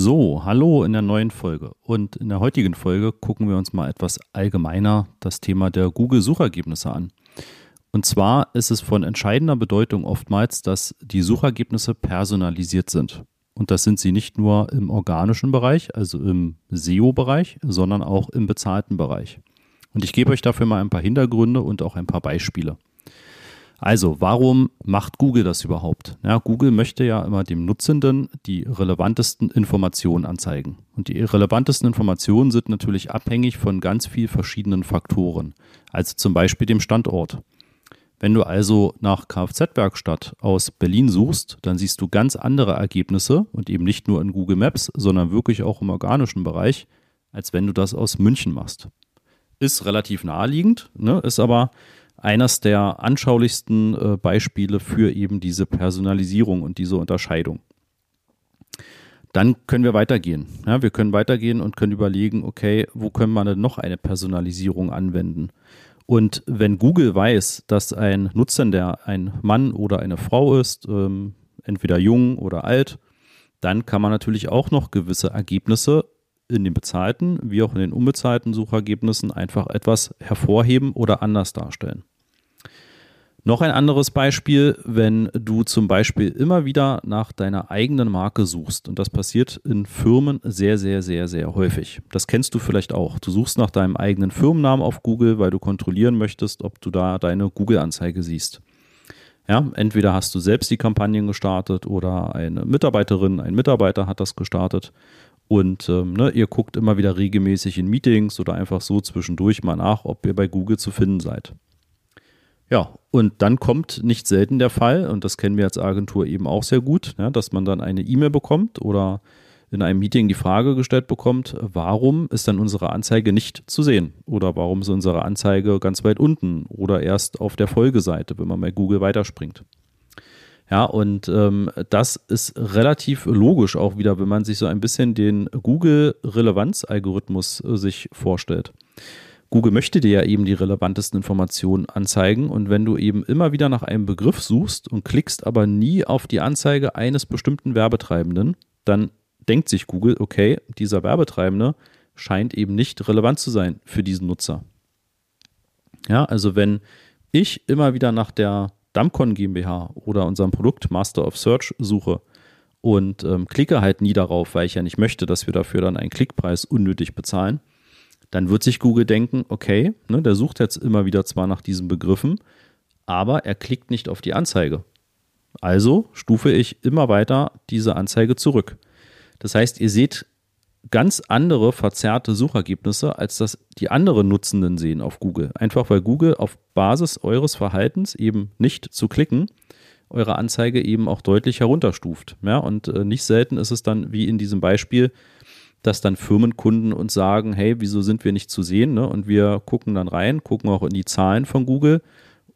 So, hallo in der neuen Folge. Und in der heutigen Folge gucken wir uns mal etwas allgemeiner das Thema der Google-Suchergebnisse an. Und zwar ist es von entscheidender Bedeutung oftmals, dass die Suchergebnisse personalisiert sind. Und das sind sie nicht nur im organischen Bereich, also im SEO-Bereich, sondern auch im bezahlten Bereich. Und ich gebe euch dafür mal ein paar Hintergründe und auch ein paar Beispiele. Also, warum macht Google das überhaupt? Ja, Google möchte ja immer dem Nutzenden die relevantesten Informationen anzeigen. Und die relevantesten Informationen sind natürlich abhängig von ganz vielen verschiedenen Faktoren. Also zum Beispiel dem Standort. Wenn du also nach Kfz-Werkstatt aus Berlin suchst, dann siehst du ganz andere Ergebnisse und eben nicht nur in Google Maps, sondern wirklich auch im organischen Bereich, als wenn du das aus München machst. Ist relativ naheliegend, ne? ist aber eines der anschaulichsten äh, Beispiele für eben diese Personalisierung und diese Unterscheidung. Dann können wir weitergehen. Ja, wir können weitergehen und können überlegen, okay, wo können wir denn noch eine Personalisierung anwenden? Und wenn Google weiß, dass ein Nutzer, der ein Mann oder eine Frau ist, ähm, entweder jung oder alt, dann kann man natürlich auch noch gewisse Ergebnisse in den bezahlten wie auch in den unbezahlten Suchergebnissen einfach etwas hervorheben oder anders darstellen. Noch ein anderes Beispiel, wenn du zum Beispiel immer wieder nach deiner eigenen Marke suchst. Und das passiert in Firmen sehr, sehr, sehr, sehr häufig. Das kennst du vielleicht auch. Du suchst nach deinem eigenen Firmennamen auf Google, weil du kontrollieren möchtest, ob du da deine Google-Anzeige siehst. Ja, entweder hast du selbst die Kampagnen gestartet oder eine Mitarbeiterin, ein Mitarbeiter hat das gestartet. Und ähm, ne, ihr guckt immer wieder regelmäßig in Meetings oder einfach so zwischendurch mal nach, ob ihr bei Google zu finden seid. Ja, und dann kommt nicht selten der Fall, und das kennen wir als Agentur eben auch sehr gut, ja, dass man dann eine E-Mail bekommt oder in einem Meeting die Frage gestellt bekommt, warum ist dann unsere Anzeige nicht zu sehen? Oder warum ist unsere Anzeige ganz weit unten oder erst auf der Folgeseite, wenn man bei Google weiterspringt? Ja, und ähm, das ist relativ logisch auch wieder, wenn man sich so ein bisschen den Google-Relevanz-Algorithmus äh, sich vorstellt. Google möchte dir ja eben die relevantesten Informationen anzeigen und wenn du eben immer wieder nach einem Begriff suchst und klickst aber nie auf die Anzeige eines bestimmten Werbetreibenden, dann denkt sich Google, okay, dieser Werbetreibende scheint eben nicht relevant zu sein für diesen Nutzer. Ja, also wenn ich immer wieder nach der Damcon GmbH oder unserem Produkt Master of Search suche und ähm, klicke halt nie darauf, weil ich ja nicht möchte, dass wir dafür dann einen Klickpreis unnötig bezahlen, dann wird sich Google denken, okay, ne, der sucht jetzt immer wieder zwar nach diesen Begriffen, aber er klickt nicht auf die Anzeige. Also stufe ich immer weiter diese Anzeige zurück. Das heißt, ihr seht ganz andere verzerrte Suchergebnisse, als das die anderen Nutzenden sehen auf Google. Einfach weil Google auf Basis eures Verhaltens eben nicht zu klicken, eure Anzeige eben auch deutlich herunterstuft. Ja, und äh, nicht selten ist es dann wie in diesem Beispiel, dass dann Firmenkunden uns sagen, hey, wieso sind wir nicht zu sehen? Ne? Und wir gucken dann rein, gucken auch in die Zahlen von Google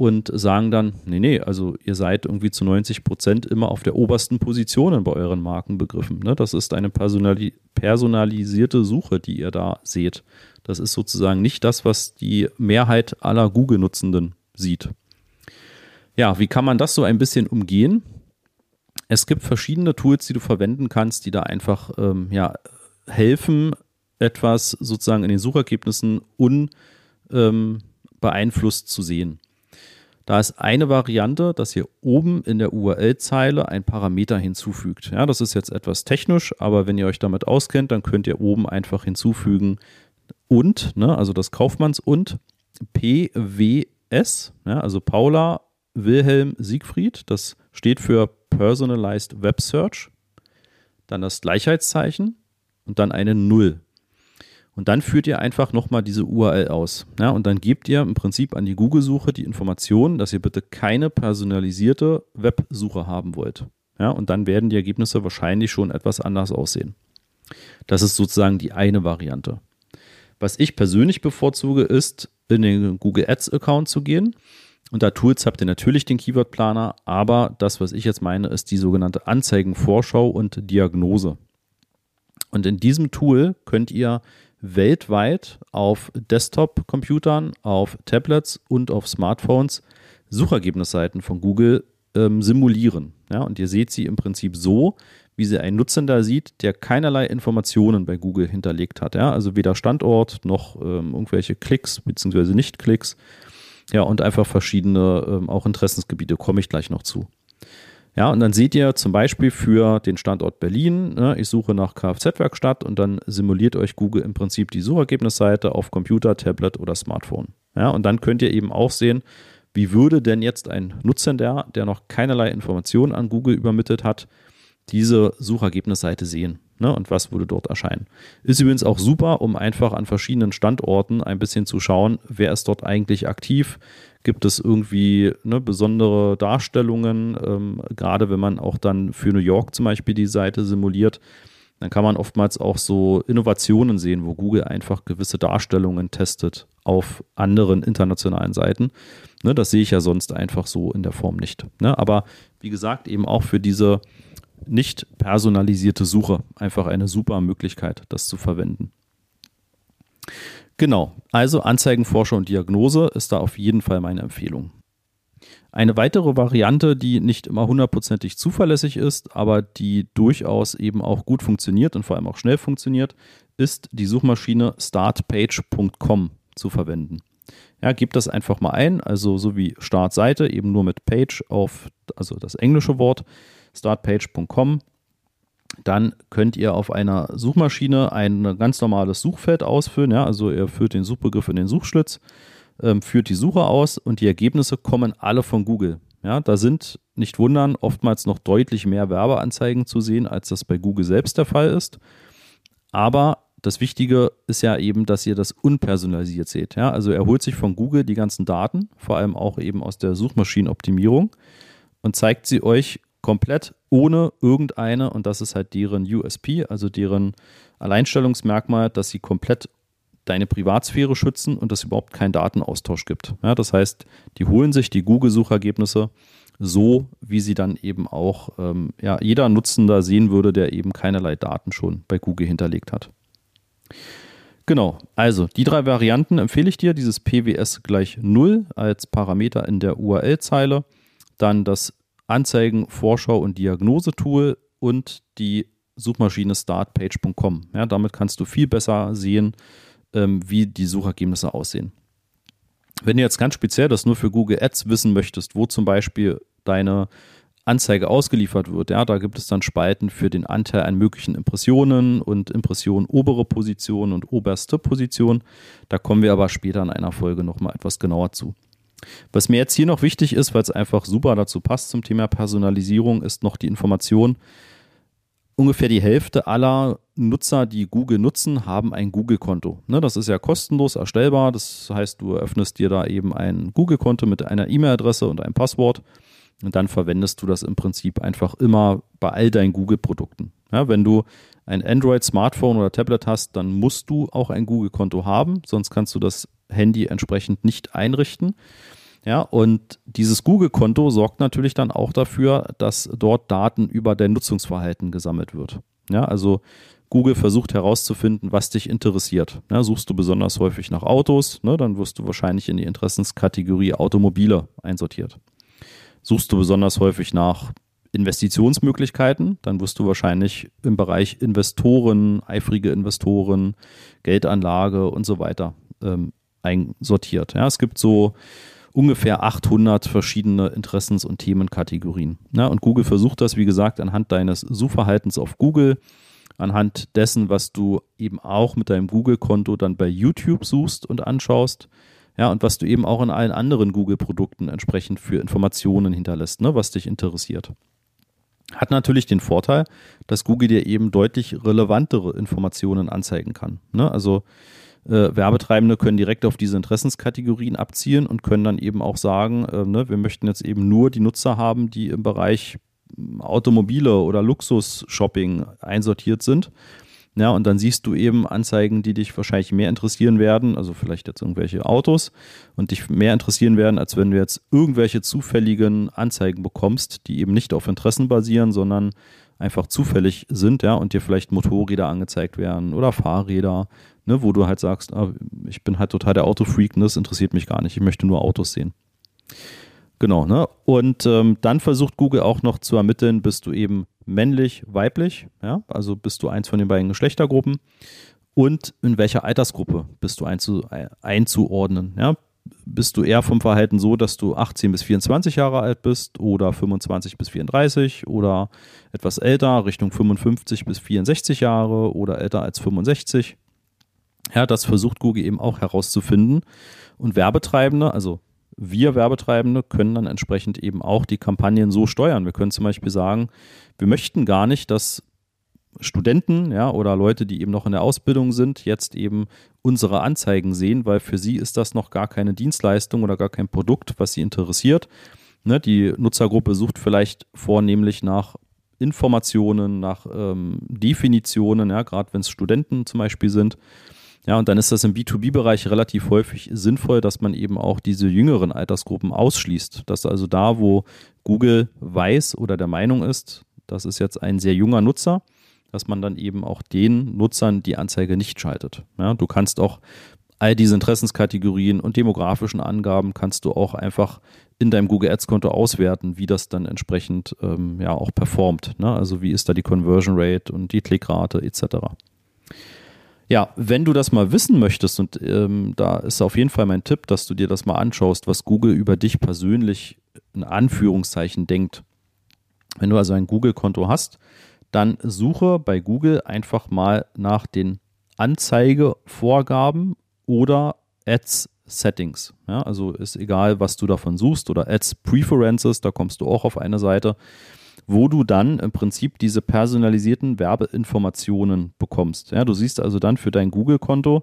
und sagen dann, nee, nee, also ihr seid irgendwie zu 90 Prozent immer auf der obersten Position bei euren Markenbegriffen. Ne? Das ist eine personali personalisierte Suche, die ihr da seht. Das ist sozusagen nicht das, was die Mehrheit aller Google-Nutzenden sieht. Ja, wie kann man das so ein bisschen umgehen? Es gibt verschiedene Tools, die du verwenden kannst, die da einfach ähm, ja, helfen, etwas sozusagen in den Suchergebnissen unbeeinflusst ähm, zu sehen. Da ist eine Variante, dass ihr oben in der URL-Zeile ein Parameter hinzufügt. Ja, das ist jetzt etwas technisch, aber wenn ihr euch damit auskennt, dann könnt ihr oben einfach hinzufügen und, ne, also das Kaufmanns und PWS, ja, also Paula Wilhelm Siegfried, das steht für Personalized Web Search. Dann das Gleichheitszeichen, und dann eine Null. Und dann führt ihr einfach nochmal diese URL aus. Ja, und dann gebt ihr im Prinzip an die Google-Suche die Information, dass ihr bitte keine personalisierte Websuche haben wollt. Ja, und dann werden die Ergebnisse wahrscheinlich schon etwas anders aussehen. Das ist sozusagen die eine Variante. Was ich persönlich bevorzuge, ist, in den Google Ads-Account zu gehen. Unter Tools habt ihr natürlich den Keyword-Planer, aber das, was ich jetzt meine, ist die sogenannte Anzeigenvorschau und Diagnose. Und in diesem Tool könnt ihr weltweit auf Desktop-Computern, auf Tablets und auf Smartphones Suchergebnisseiten von Google ähm, simulieren. Ja, und ihr seht sie im Prinzip so, wie sie einen Nutzender sieht, der keinerlei Informationen bei Google hinterlegt hat. Ja? Also weder Standort noch ähm, irgendwelche Klicks bzw. Nicht-Klicks. Ja, und einfach verschiedene ähm, auch Interessensgebiete, komme ich gleich noch zu. Ja, und dann seht ihr zum Beispiel für den Standort Berlin, ne, ich suche nach Kfz-Werkstatt und dann simuliert euch Google im Prinzip die Suchergebnisseite auf Computer, Tablet oder Smartphone. Ja, und dann könnt ihr eben auch sehen, wie würde denn jetzt ein Nutzender, der noch keinerlei Informationen an Google übermittelt hat, diese Suchergebnisseite sehen ne, und was würde dort erscheinen. Ist übrigens auch super, um einfach an verschiedenen Standorten ein bisschen zu schauen, wer ist dort eigentlich aktiv. Gibt es irgendwie ne, besondere Darstellungen, ähm, gerade wenn man auch dann für New York zum Beispiel die Seite simuliert, dann kann man oftmals auch so Innovationen sehen, wo Google einfach gewisse Darstellungen testet auf anderen internationalen Seiten. Ne, das sehe ich ja sonst einfach so in der Form nicht. Ne, aber wie gesagt, eben auch für diese nicht personalisierte Suche einfach eine super Möglichkeit, das zu verwenden. Genau, also Anzeigenforscher und Diagnose ist da auf jeden Fall meine Empfehlung. Eine weitere Variante, die nicht immer hundertprozentig zuverlässig ist, aber die durchaus eben auch gut funktioniert und vor allem auch schnell funktioniert, ist die Suchmaschine startpage.com zu verwenden. Ja, gebt das einfach mal ein, also so wie Startseite, eben nur mit Page auf, also das englische Wort, startpage.com. Dann könnt ihr auf einer Suchmaschine ein ganz normales Suchfeld ausfüllen. Ja, also ihr führt den Suchbegriff in den Suchschlitz, ähm, führt die Suche aus und die Ergebnisse kommen alle von Google. Ja, da sind, nicht wundern, oftmals noch deutlich mehr Werbeanzeigen zu sehen, als das bei Google selbst der Fall ist. Aber das Wichtige ist ja eben, dass ihr das unpersonalisiert seht. Ja? Also er holt sich von Google die ganzen Daten, vor allem auch eben aus der Suchmaschinenoptimierung und zeigt sie euch komplett ohne irgendeine, und das ist halt deren USP, also deren Alleinstellungsmerkmal, dass sie komplett deine Privatsphäre schützen und es überhaupt keinen Datenaustausch gibt. Ja, das heißt, die holen sich die Google-Suchergebnisse so, wie sie dann eben auch ähm, ja, jeder Nutzender sehen würde, der eben keinerlei Daten schon bei Google hinterlegt hat. Genau, also die drei Varianten empfehle ich dir, dieses PWS gleich 0 als Parameter in der URL-Zeile, dann das Anzeigen, Vorschau und Diagnosetool und die Suchmaschine startpage.com. Ja, damit kannst du viel besser sehen, ähm, wie die Suchergebnisse aussehen. Wenn du jetzt ganz speziell das nur für Google Ads wissen möchtest, wo zum Beispiel deine Anzeige ausgeliefert wird, ja, da gibt es dann Spalten für den Anteil an möglichen Impressionen und Impressionen obere Position und oberste Position. Da kommen wir aber später in einer Folge nochmal etwas genauer zu. Was mir jetzt hier noch wichtig ist, weil es einfach super dazu passt zum Thema Personalisierung, ist noch die Information, ungefähr die Hälfte aller Nutzer, die Google nutzen, haben ein Google-Konto. Ne, das ist ja kostenlos erstellbar. Das heißt, du eröffnest dir da eben ein Google-Konto mit einer E-Mail-Adresse und einem Passwort. Und dann verwendest du das im Prinzip einfach immer bei all deinen Google-Produkten. Wenn du ein Android-Smartphone oder Tablet hast, dann musst du auch ein Google-Konto haben, sonst kannst du das Handy entsprechend nicht einrichten. Ja, und dieses Google-Konto sorgt natürlich dann auch dafür, dass dort Daten über dein Nutzungsverhalten gesammelt wird. Ja, also Google versucht herauszufinden, was dich interessiert. Ja, suchst du besonders häufig nach Autos, ne, dann wirst du wahrscheinlich in die Interessenskategorie Automobile einsortiert. Suchst du besonders häufig nach Investitionsmöglichkeiten, dann wirst du wahrscheinlich im Bereich Investoren, eifrige Investoren, Geldanlage und so weiter ähm, einsortiert. Ja, es gibt so ungefähr 800 verschiedene Interessens- und Themenkategorien. Ja, und Google versucht das, wie gesagt, anhand deines Suchverhaltens auf Google, anhand dessen, was du eben auch mit deinem Google-Konto dann bei YouTube suchst und anschaust. Ja, und was du eben auch in allen anderen Google-Produkten entsprechend für Informationen hinterlässt, ne, was dich interessiert. Hat natürlich den Vorteil, dass Google dir eben deutlich relevantere Informationen anzeigen kann. Ne? Also äh, Werbetreibende können direkt auf diese Interessenskategorien abzielen und können dann eben auch sagen, äh, ne, wir möchten jetzt eben nur die Nutzer haben, die im Bereich hm, Automobile oder Luxus-Shopping einsortiert sind. Ja, und dann siehst du eben Anzeigen, die dich wahrscheinlich mehr interessieren werden, also vielleicht jetzt irgendwelche Autos und dich mehr interessieren werden, als wenn du jetzt irgendwelche zufälligen Anzeigen bekommst, die eben nicht auf Interessen basieren, sondern einfach zufällig sind, ja, und dir vielleicht Motorräder angezeigt werden oder Fahrräder ne, wo du halt sagst, ah, ich bin halt total der Autofreak, ne, das interessiert mich gar nicht, ich möchte nur Autos sehen. Genau, ne? Und ähm, dann versucht Google auch noch zu ermitteln, bist du eben männlich, weiblich, ja, also bist du eins von den beiden Geschlechtergruppen und in welcher Altersgruppe bist du einzu, einzuordnen, ja, bist du eher vom Verhalten so, dass du 18 bis 24 Jahre alt bist oder 25 bis 34 oder etwas älter, Richtung 55 bis 64 Jahre oder älter als 65. Ja, das versucht Google eben auch herauszufinden. Und Werbetreibende, also wir Werbetreibende, können dann entsprechend eben auch die Kampagnen so steuern. Wir können zum Beispiel sagen, wir möchten gar nicht, dass Studenten ja, oder Leute, die eben noch in der Ausbildung sind, jetzt eben unsere Anzeigen sehen, weil für sie ist das noch gar keine Dienstleistung oder gar kein Produkt, was sie interessiert. Ne, die Nutzergruppe sucht vielleicht vornehmlich nach Informationen, nach ähm, Definitionen, ja, gerade wenn es Studenten zum Beispiel sind. Ja, und dann ist das im B2B-Bereich relativ häufig sinnvoll, dass man eben auch diese jüngeren Altersgruppen ausschließt. Dass also da, wo Google weiß oder der Meinung ist, das ist jetzt ein sehr junger Nutzer, dass man dann eben auch den Nutzern die Anzeige nicht schaltet. Ja, du kannst auch all diese Interessenskategorien und demografischen Angaben kannst du auch einfach in deinem Google Ads Konto auswerten, wie das dann entsprechend ähm, ja auch performt. Ne? Also wie ist da die Conversion Rate und die Klickrate etc. Ja, wenn du das mal wissen möchtest, und ähm, da ist auf jeden Fall mein Tipp, dass du dir das mal anschaust, was Google über dich persönlich in Anführungszeichen denkt. Wenn du also ein Google-Konto hast, dann suche bei Google einfach mal nach den Anzeigevorgaben oder Ads Settings. Ja, also ist egal, was du davon suchst oder Ads Preferences, da kommst du auch auf eine Seite, wo du dann im Prinzip diese personalisierten Werbeinformationen bekommst. Ja, du siehst also dann für dein Google-Konto,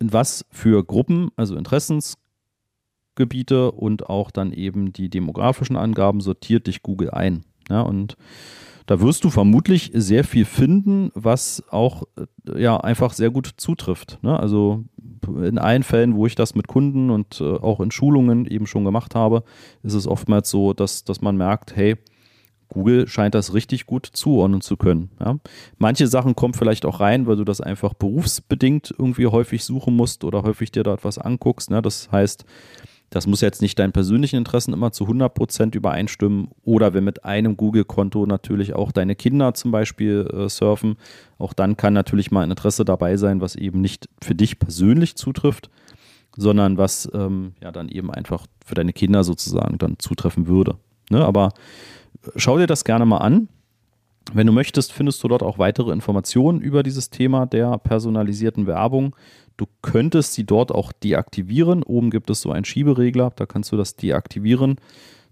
in was für Gruppen, also Interessensgebiete und auch dann eben die demografischen Angaben sortiert dich Google ein. Ja, und da wirst du vermutlich sehr viel finden, was auch äh, ja einfach sehr gut zutrifft. Ne? Also in allen Fällen, wo ich das mit Kunden und äh, auch in Schulungen eben schon gemacht habe, ist es oftmals so, dass, dass man merkt, hey, Google scheint das richtig gut zuordnen zu können. Ja? Manche Sachen kommen vielleicht auch rein, weil du das einfach berufsbedingt irgendwie häufig suchen musst oder häufig dir da etwas anguckst. Ne? Das heißt, das muss jetzt nicht deinen persönlichen Interessen immer zu 100% übereinstimmen oder wenn mit einem Google-Konto natürlich auch deine Kinder zum Beispiel äh, surfen, auch dann kann natürlich mal ein Interesse dabei sein, was eben nicht für dich persönlich zutrifft, sondern was ähm, ja dann eben einfach für deine Kinder sozusagen dann zutreffen würde. Ne? Aber schau dir das gerne mal an. Wenn du möchtest, findest du dort auch weitere Informationen über dieses Thema der personalisierten Werbung. Du könntest sie dort auch deaktivieren. Oben gibt es so einen Schieberegler, da kannst du das deaktivieren.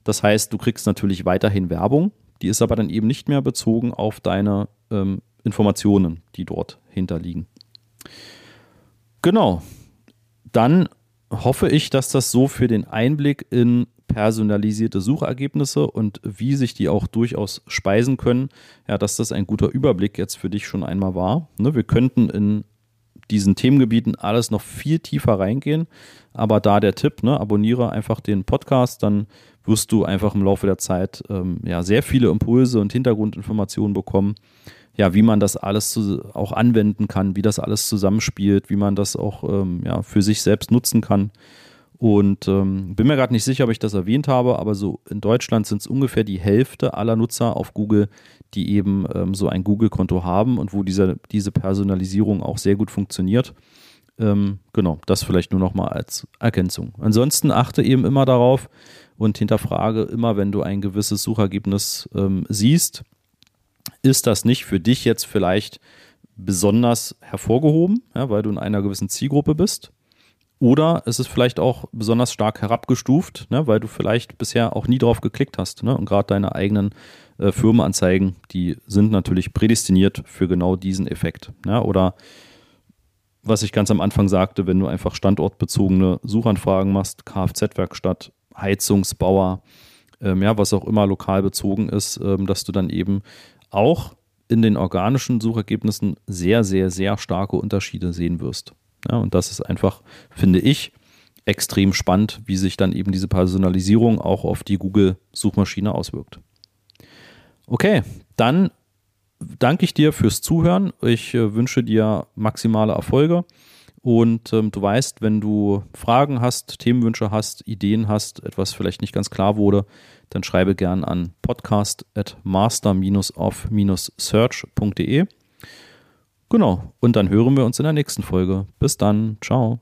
Das heißt, du kriegst natürlich weiterhin Werbung, die ist aber dann eben nicht mehr bezogen auf deine ähm, Informationen, die dort hinterliegen. Genau. Dann hoffe ich, dass das so für den Einblick in personalisierte Suchergebnisse und wie sich die auch durchaus speisen können, ja, dass das ein guter Überblick jetzt für dich schon einmal war. Ne, wir könnten in diesen Themengebieten alles noch viel tiefer reingehen. Aber da der Tipp, ne, abonniere einfach den Podcast, dann wirst du einfach im Laufe der Zeit ähm, ja, sehr viele Impulse und Hintergrundinformationen bekommen, ja, wie man das alles zu, auch anwenden kann, wie das alles zusammenspielt, wie man das auch ähm, ja, für sich selbst nutzen kann. Und ähm, bin mir gerade nicht sicher, ob ich das erwähnt habe, aber so in Deutschland sind es ungefähr die Hälfte aller Nutzer auf Google, die eben ähm, so ein Google-Konto haben und wo diese, diese Personalisierung auch sehr gut funktioniert. Ähm, genau, das vielleicht nur nochmal als Ergänzung. Ansonsten achte eben immer darauf und hinterfrage immer, wenn du ein gewisses Suchergebnis ähm, siehst, ist das nicht für dich jetzt vielleicht besonders hervorgehoben, ja, weil du in einer gewissen Zielgruppe bist? Oder es ist vielleicht auch besonders stark herabgestuft, ne, weil du vielleicht bisher auch nie drauf geklickt hast. Ne? Und gerade deine eigenen äh, Firmenanzeigen, die sind natürlich prädestiniert für genau diesen Effekt. Ne? Oder was ich ganz am Anfang sagte, wenn du einfach standortbezogene Suchanfragen machst, Kfz-Werkstatt, Heizungsbauer, ähm, ja, was auch immer lokal bezogen ist, ähm, dass du dann eben auch in den organischen Suchergebnissen sehr, sehr, sehr starke Unterschiede sehen wirst. Ja, und das ist einfach, finde ich, extrem spannend, wie sich dann eben diese Personalisierung auch auf die Google-Suchmaschine auswirkt. Okay, dann danke ich dir fürs Zuhören. Ich äh, wünsche dir maximale Erfolge Und ähm, du weißt, wenn du Fragen hast, Themenwünsche hast, Ideen hast, etwas vielleicht nicht ganz klar wurde, dann schreibe gern an podcast.master-of-search.de. Genau, und dann hören wir uns in der nächsten Folge. Bis dann, ciao.